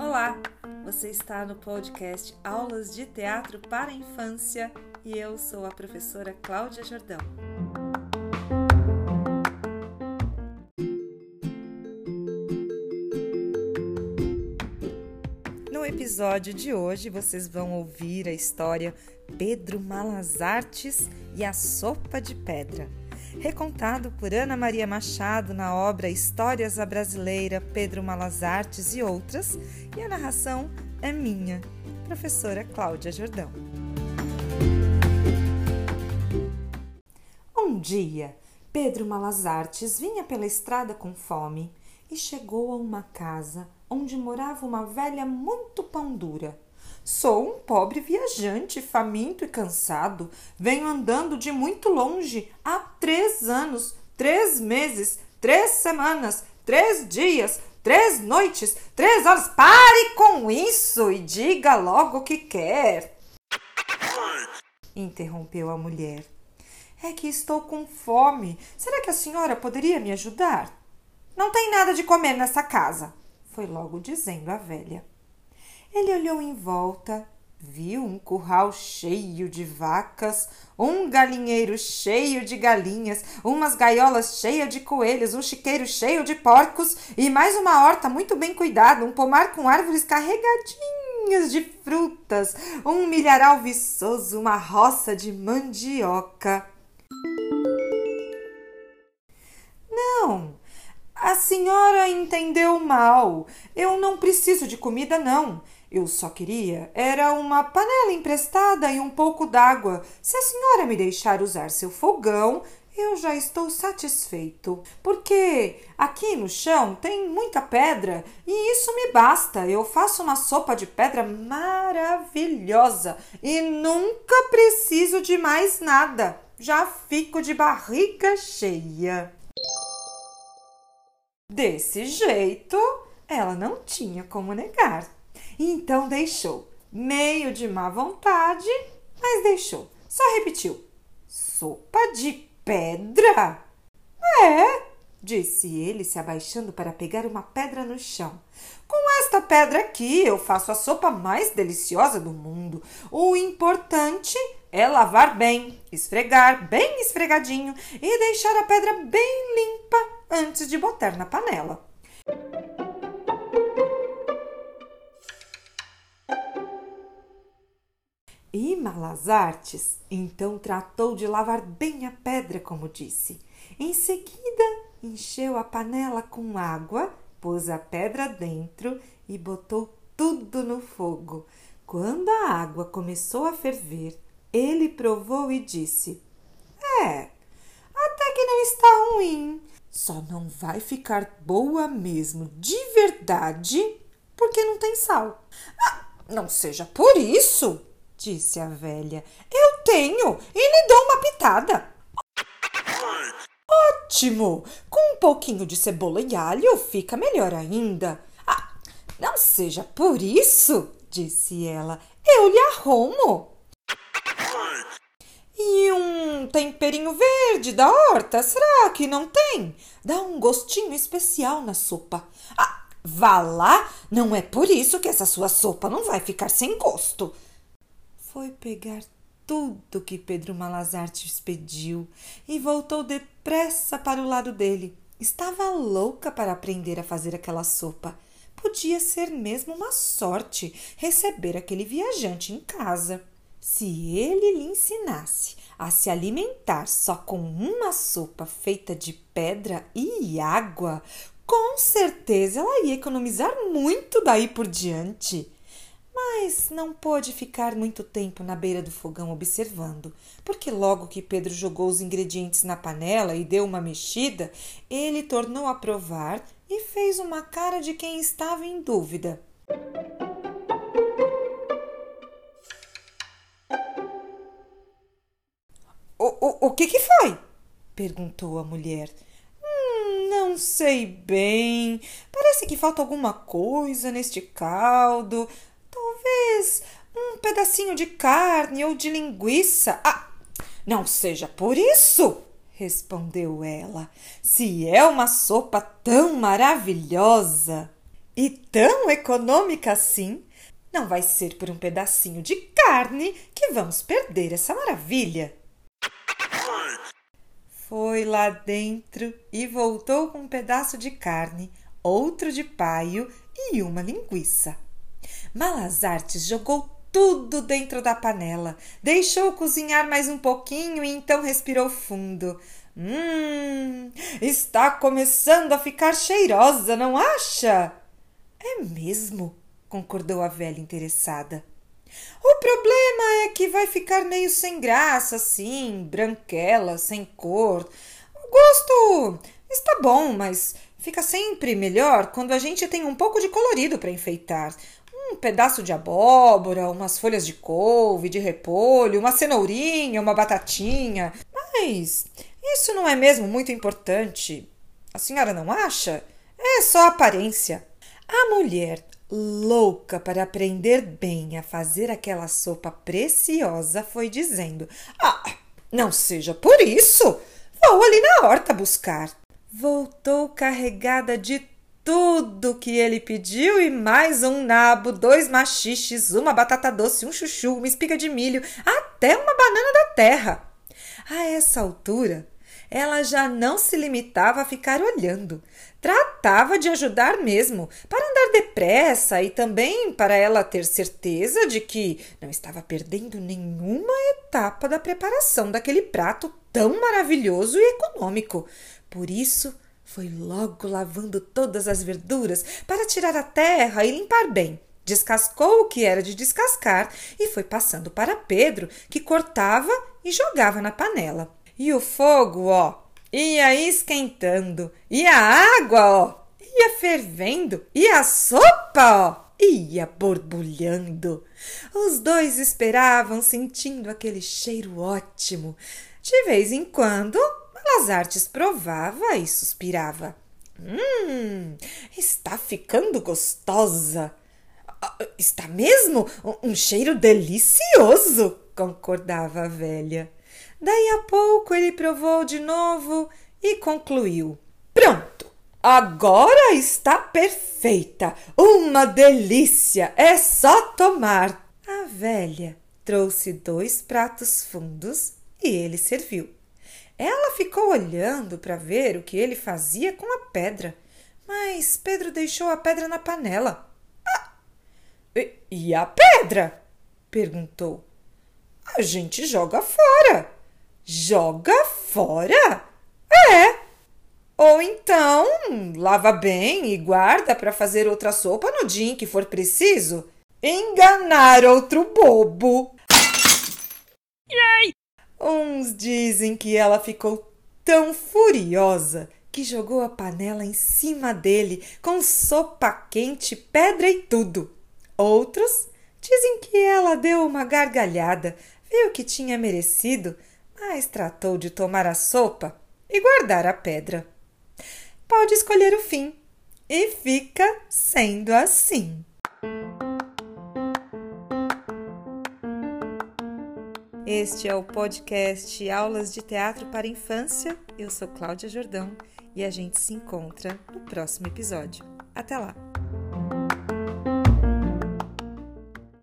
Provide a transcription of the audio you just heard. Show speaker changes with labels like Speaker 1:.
Speaker 1: Olá, você está no podcast Aulas de Teatro para a Infância e eu sou a professora Cláudia Jordão. No episódio de hoje vocês vão ouvir a história Pedro Malas Artes e a Sopa de Pedra recontado por Ana Maria Machado na obra Histórias à Brasileira, Pedro Malas Artes e outras, e a narração é minha, professora Cláudia Jordão. Um dia, Pedro Malas Artes vinha pela estrada com fome e chegou a uma casa onde morava uma velha muito pão dura Sou um pobre viajante, faminto e cansado. Venho andando de muito longe há três anos, três meses, três semanas, três dias, três noites, três horas. Pare com isso e diga logo o que quer. Interrompeu a mulher. É que estou com fome. Será que a senhora poderia me ajudar? Não tem nada de comer nessa casa, foi logo dizendo a velha. Ele olhou em volta, viu um curral cheio de vacas, um galinheiro cheio de galinhas, umas gaiolas cheias de coelhos, um chiqueiro cheio de porcos e mais uma horta muito bem cuidada, um pomar com árvores carregadinhas de frutas, um milharal viçoso, uma roça de mandioca. Não, a senhora entendeu mal. Eu não preciso de comida, não. Eu só queria era uma panela emprestada e um pouco d'água. Se a senhora me deixar usar seu fogão, eu já estou satisfeito, porque aqui no chão tem muita pedra e isso me basta. Eu faço uma sopa de pedra maravilhosa e nunca preciso de mais nada. Já fico de barriga cheia. Desse jeito, ela não tinha como negar. Então deixou, meio de má vontade, mas deixou. Só repetiu: Sopa de pedra? É, disse ele, se abaixando para pegar uma pedra no chão. Com esta pedra aqui eu faço a sopa mais deliciosa do mundo. O importante é lavar bem, esfregar bem esfregadinho e deixar a pedra bem limpa antes de botar na panela. E Malas Artes então tratou de lavar bem a pedra, como disse. Em seguida, encheu a panela com água, pôs a pedra dentro e botou tudo no fogo. Quando a água começou a ferver, ele provou e disse: É, até que não está ruim. Só não vai ficar boa mesmo, de verdade, porque não tem sal. Ah, não seja por isso, disse a velha. Eu tenho e lhe dou uma pitada. Ótimo! Com um pouquinho de cebola e alho fica melhor ainda. Ah, não seja por isso, disse ela. Eu lhe arrumo. E um temperinho verde da horta, será que não tem? Dá um gostinho especial na sopa. Ah, vá lá, não é por isso que essa sua sopa não vai ficar sem gosto foi pegar tudo que Pedro Malazarte pediu e voltou depressa para o lado dele. Estava louca para aprender a fazer aquela sopa. Podia ser mesmo uma sorte receber aquele viajante em casa. Se ele lhe ensinasse a se alimentar só com uma sopa feita de pedra e água, com certeza ela ia economizar muito daí por diante mas não pôde ficar muito tempo na beira do fogão observando, porque logo que Pedro jogou os ingredientes na panela e deu uma mexida, ele tornou a provar e fez uma cara de quem estava em dúvida. O, o, o que, que foi? perguntou a mulher. Hum, não sei bem. Parece que falta alguma coisa neste caldo. Talvez um pedacinho de carne ou de linguiça. Ah, não seja por isso, respondeu ela. Se é uma sopa tão maravilhosa e tão econômica assim, não vai ser por um pedacinho de carne que vamos perder essa maravilha. Foi lá dentro e voltou com um pedaço de carne, outro de paio e uma linguiça. Malazartes jogou tudo dentro da panela, deixou cozinhar mais um pouquinho e então respirou fundo. Hum, está começando a ficar cheirosa, não acha? É mesmo, concordou a velha interessada. O problema é que vai ficar meio sem graça, assim, branquela, sem cor. O gosto está bom, mas fica sempre melhor quando a gente tem um pouco de colorido para enfeitar. Um pedaço de abóbora, umas folhas de couve, de repolho, uma cenourinha, uma batatinha. Mas isso não é mesmo muito importante. A senhora não acha? É só aparência. A mulher louca para aprender bem a fazer aquela sopa preciosa, foi dizendo: Ah, não seja por isso! Vou ali na horta buscar. Voltou carregada de tudo que ele pediu e mais um nabo, dois machiches, uma batata doce, um chuchu, uma espiga de milho, até uma banana da terra. A essa altura, ela já não se limitava a ficar olhando. Tratava de ajudar mesmo, para andar depressa e também para ela ter certeza de que não estava perdendo nenhuma etapa da preparação daquele prato tão maravilhoso e econômico. Por isso, foi logo lavando todas as verduras para tirar a terra e limpar bem. Descascou o que era de descascar e foi passando para Pedro, que cortava e jogava na panela. E o fogo, ó, ia esquentando, e a água, ó, ia fervendo, e a sopa, ó, ia borbulhando. Os dois esperavam, sentindo aquele cheiro ótimo. De vez em quando, Malazartes provava e suspirava. Hum, está ficando gostosa. Ah, está mesmo um cheiro delicioso, concordava a velha. Daí a pouco ele provou de novo e concluiu: Pronto! Agora está perfeita! Uma delícia! É só tomar! A velha trouxe dois pratos fundos e ele serviu. Ela ficou olhando para ver o que ele fazia com a pedra, mas Pedro deixou a pedra na panela. Ah, e a pedra? perguntou. A gente joga fora. Joga fora? É. Ou então lava bem e guarda para fazer outra sopa no dia em que for preciso. Enganar outro bobo. Uns dizem que ela ficou tão furiosa que jogou a panela em cima dele com sopa quente, pedra e tudo. Outros dizem que ela deu uma gargalhada, viu que tinha merecido mas tratou de tomar a sopa e guardar a pedra. Pode escolher o fim, e fica sendo assim. Este é o podcast Aulas de Teatro para Infância. Eu sou Cláudia Jordão e a gente se encontra no próximo episódio. Até lá!